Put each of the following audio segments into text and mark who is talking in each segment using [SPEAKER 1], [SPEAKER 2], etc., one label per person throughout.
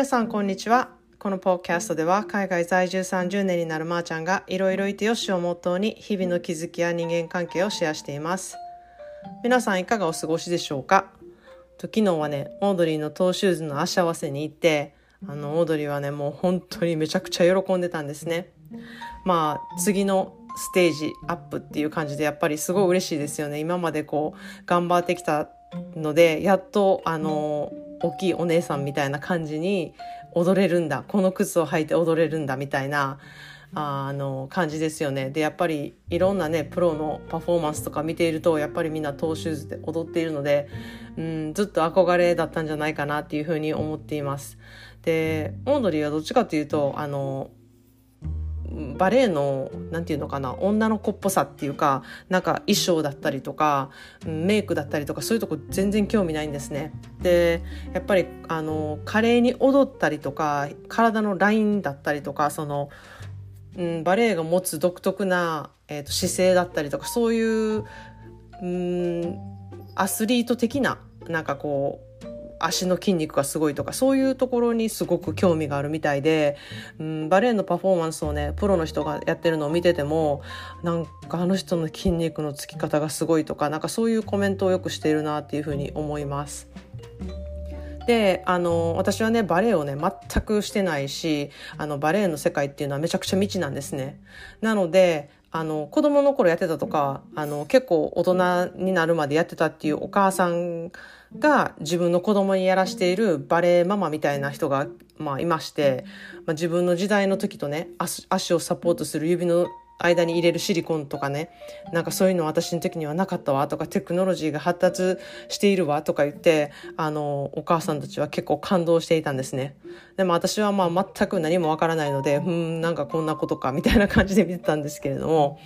[SPEAKER 1] 皆さんこんにちは。このポッキャストでは海外在住30年になるまーちゃんがいろいろいてよしをモットーに日々の気づきや人間関係をシェアしています。皆さんいかがお過ごしでしょうか？と昨日はねオードリーのトーシューズの足合わせに行ってあのオードリーはねもう本当にめちゃくちゃ喜んでたんですね。まあ次のステージアップっていう感じでやっぱりすごい嬉しいですよね。今までこう頑張ってきたのでやっとあの大きいお姉さんみたいな感じに踊れるんだ。この靴を履いて踊れるんだみたいなあの感じですよね。でやっぱりいろんなねプロのパフォーマンスとか見ているとやっぱりみんなトーシューズで踊っているので、うん、ずっと憧れだったんじゃないかなっていうふうに思っています。でオードリーはどっちかというとあのバレエの何て言うのかな女の子っぽさっていうかなんか衣装だったりとかメイクだったりとかそういうとこ全然興味ないんですね。でやっぱりあの華麗に踊ったりとか体のラインだったりとかその、うん、バレエが持つ独特な、えーと、姿勢だったりとかそういう、うん、アスリート的ななんかこう足の筋肉がすごいとかそういうところにすごく興味があるみたいで、うん、バレエのパフォーマンスをねプロの人がやってるのを見ててもなんかあの人の筋肉のつき方がすごいとかなんかそういうコメントをよくしているなっていうふうに思います。であの私はねバレエをね全くしてないしあのバレエの世界っていうのはめちゃくちゃ未知なんですね。なのであの子供の頃やってたとかあの結構大人になるまでやってたっていうお母さんが自分の子供にやらしているバレエママみたいな人が、まあ、いまして、まあ、自分の時代の時とね足をサポートする指の間に入れるシリコンとかねなんかそういうの私の時にはなかったわとかテクノロジーが発達しているわとか言ってあのお母さんたちは結構感動していたんですね。でも私はまあ全く何もわからないのでうんなんかこんなことかみたいな感じで見てたんですけれども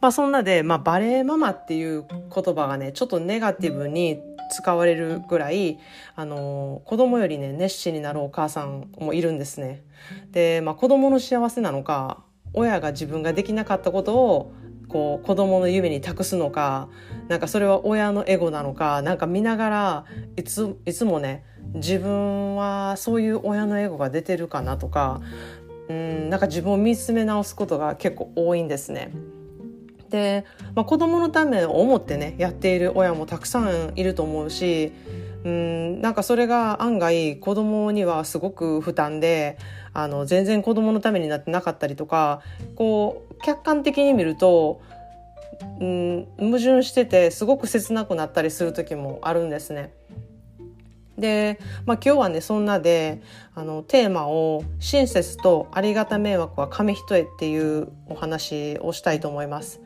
[SPEAKER 1] まあそんなで、まあ、バレエママっていう言葉がねちょっとネガティブに使われるぐらい、あの、子供よりね、熱心になるお母さんもいるんですね。で、まあ子供の幸せなのか、親が自分ができなかったことをこう子供の夢に託すのかなんかそれは親のエゴなのかなんか見ながらいついつもね自分はそういう親のエゴが出てるかなとかうんなんか自分を見つめ直すことが結構多いんですね。で、まあ、子供のためを思ってねやっている親もたくさんいると思うしうんなんかそれが案外子供にはすごく負担であの全然子供のためになってなかったりとかこう客観的に見るとうん矛盾しててすごく切なくなったりする時もあるんですね。で、まあ、今日はねそんなであのテーマを「親切とありがた迷惑は紙一重」っていうお話をしたいと思います。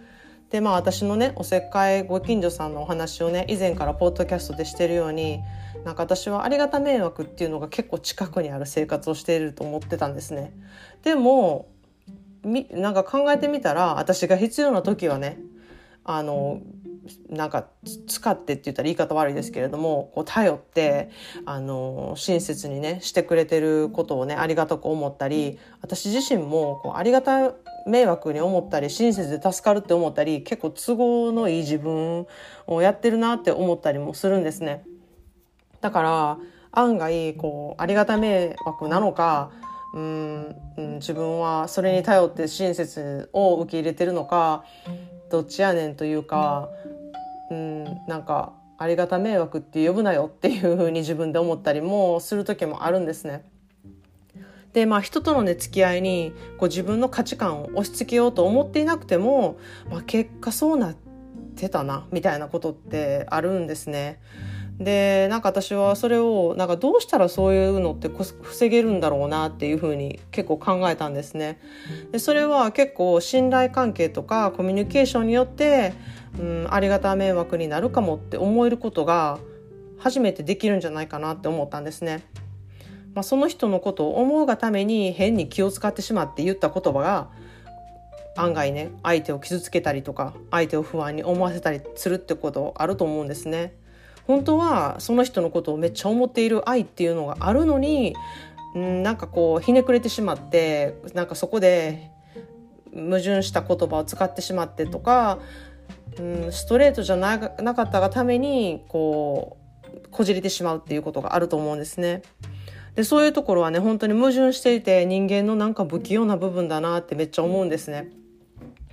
[SPEAKER 1] でまあ私のねおせっかいご近所さんのお話をね以前からポッドキャストでしてるようになんか私はありがた迷惑っていうのが結構近くにある生活をしていると思ってたんですね。でもみなんか考えてみたら私が必要な時はねあのなんか使ってって言ったら言い方悪いですけれどもこう頼ってあの親切にねしてくれてることをねありがたく思ったり私自身もこうありがた迷惑に思ったり親切で助かるって思ったり結構都合のいい自分をやってるなって思ったりもするんですね。だから案外こうありがた迷惑なのかうん、自分はそれに頼って親切を受け入れてるのかどっちやねんというかうんなんかありがた迷惑って呼ぶなよっていうふうに自分で思ったりもする時もあるんですね。でまあ人とのね付き合いにこう自分の価値観を押し付けようと思っていなくても、まあ、結果そうなってたなみたいなことってあるんですね。でなんか私はそれをなんかどうしたらそういうのって防げるんだろうなっていうふうに結構考えたんですね。でそれは結構信頼関係とかコミュニケーションによって、うん、ありがた迷惑になるかもって思えることが初めてできるんじゃないかなって思ったんですね。まあ、その人のことを思うがために変に気を使ってしまって言った言葉が案外ね相手を傷つけたりとか相手を不安に思わせたりするってことあると思うんですね。本当はその人のことをめっちゃ思っている愛っていうのがあるのにんなんかこうひねくれてしまってなんかそこで矛盾した言葉を使ってしまってとかうんストレートじゃなかったがためにこうこじれてしまうっていうことがあると思うんですね。でそういうところはね本当に矛盾していて人間のなんか不器用な部分だなってめっちゃ思うんですね。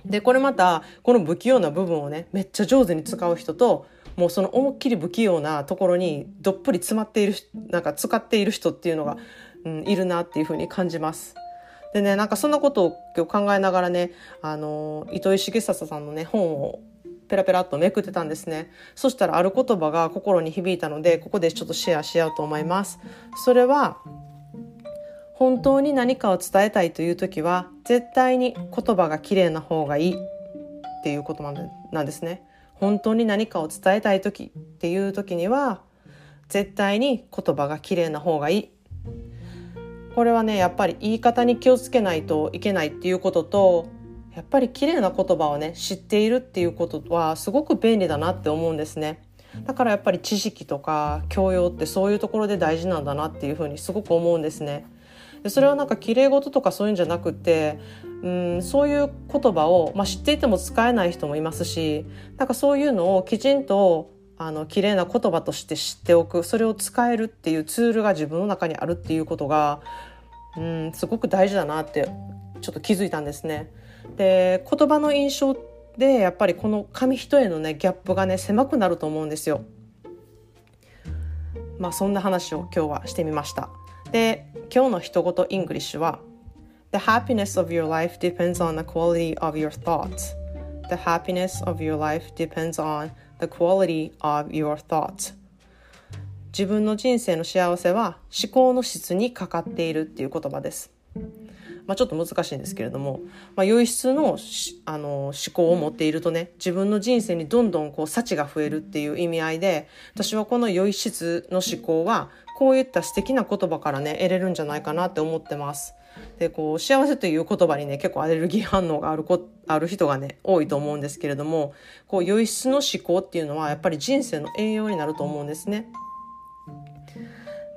[SPEAKER 1] でこれまたこの不器用な部分をねめっちゃ上手に使う人ともうその思いっきり不器用なところにどっぷり詰まっているなんか使っている人っていうのが、うん、いるなっていうふうに感じます。でねなんかそんなことを今日考えながらねあの糸井重里さんのね本をペラペラっとめくってたんですね。そしたらある言葉が心に響いたのでここでちょっとシェアしようと思います。それは本当に何かを伝えたいという時は絶対に言葉が綺麗な方がいい。っていうことなんですね。本当に何かを伝えたい時っていう時には絶対に言葉が綺麗な方がいい。これはねやっぱり言い方に気をつけないといけないっていうこととやっぱり綺麗な言葉をね知っているっていうことはすごく便利だなって思うんですね。だからやっぱり知識とか教養ってそういうところで大事なんだなっていうふうにすごく思うんですね。でそれはなんか綺麗事とかそういうんじゃなくてうんそういう言葉を、まあ、知っていても使えない人もいますしなんかそういうのをきちんとあの綺麗な言葉として知っておくそれを使えるっていうツールが自分の中にあるっていうことがうんすごく大事だなってちょっと気づいたんですね。で言葉の印象でやっぱりこの紙一重のねギャップがね狭くなると思うんですよ。まあそんな話を今日はしてみました。で今日の一言 English は The happiness of your life depends on the quality of your thoughts. The happiness of your life depends on the quality of your thoughts. 自分の人生の幸せは思考の質にかかっているっていう言葉です。まあ、ちょっと難しいんですけれども、まあ、良い質のあの思考を持っているとね自分の人生にどんどんこう幸が増えるっていう意味合いで私はこの良い質の思考はこういった素敵な言葉からね得れるんじゃないかなって思ってます。でこう幸せという言葉にね結構アレルギー反応があるこある人がね多いと思うんですけれどもこう良い質の思考っていうのはやっぱり人生の栄養になると思うんですね。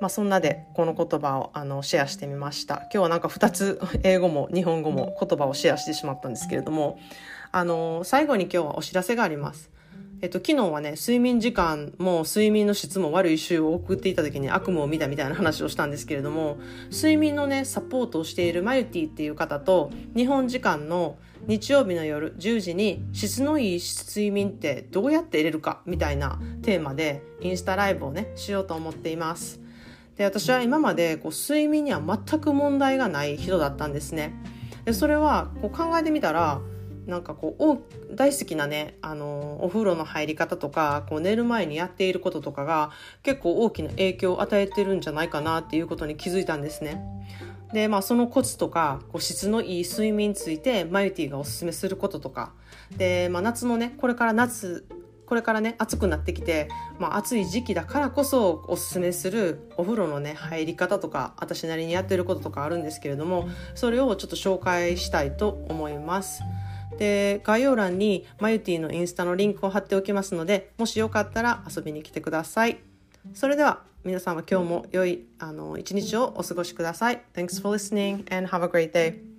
[SPEAKER 1] まあ、そんなでこの言葉をあのシェアしてみました今日はなんか2つ 英語も日本語も言葉をシェアしてしまったんですけれどもあの最後に今日はお知らせがありますえっと、昨日はね、睡眠時間も睡眠の質も悪い週を送っていた時に悪夢を見たみたいな話をしたんですけれども、睡眠のね、サポートをしているマユティっていう方と、日本時間の日曜日の夜10時に質のいい睡眠ってどうやって入れるかみたいなテーマでインスタライブをね、しようと思っています。で私は今までこう睡眠には全く問題がない人だったんですね。でそれはこう考えてみたらなんかこう大好きなねあのお風呂の入り方とかこう寝る前にやっていることとかが結構大きな影響を与えてるんじゃないかなっていうことに気づいたんですね。でまあそのコツとかこう質のいい睡眠についてマユティがおすすめすることとかで、まあ、夏のねこれから夏これからね暑くなってきて、まあ、暑い時期だからこそおすすめするお風呂のね入り方とか私なりにやってることとかあるんですけれどもそれをちょっと紹介したいと思います。で概要欄にマユティのインスタのリンクを貼っておきますのでもしよかったら遊びに来てください。それでは皆さんは今日も良いあの一日をお過ごしください。Thanks for listening and have a great day.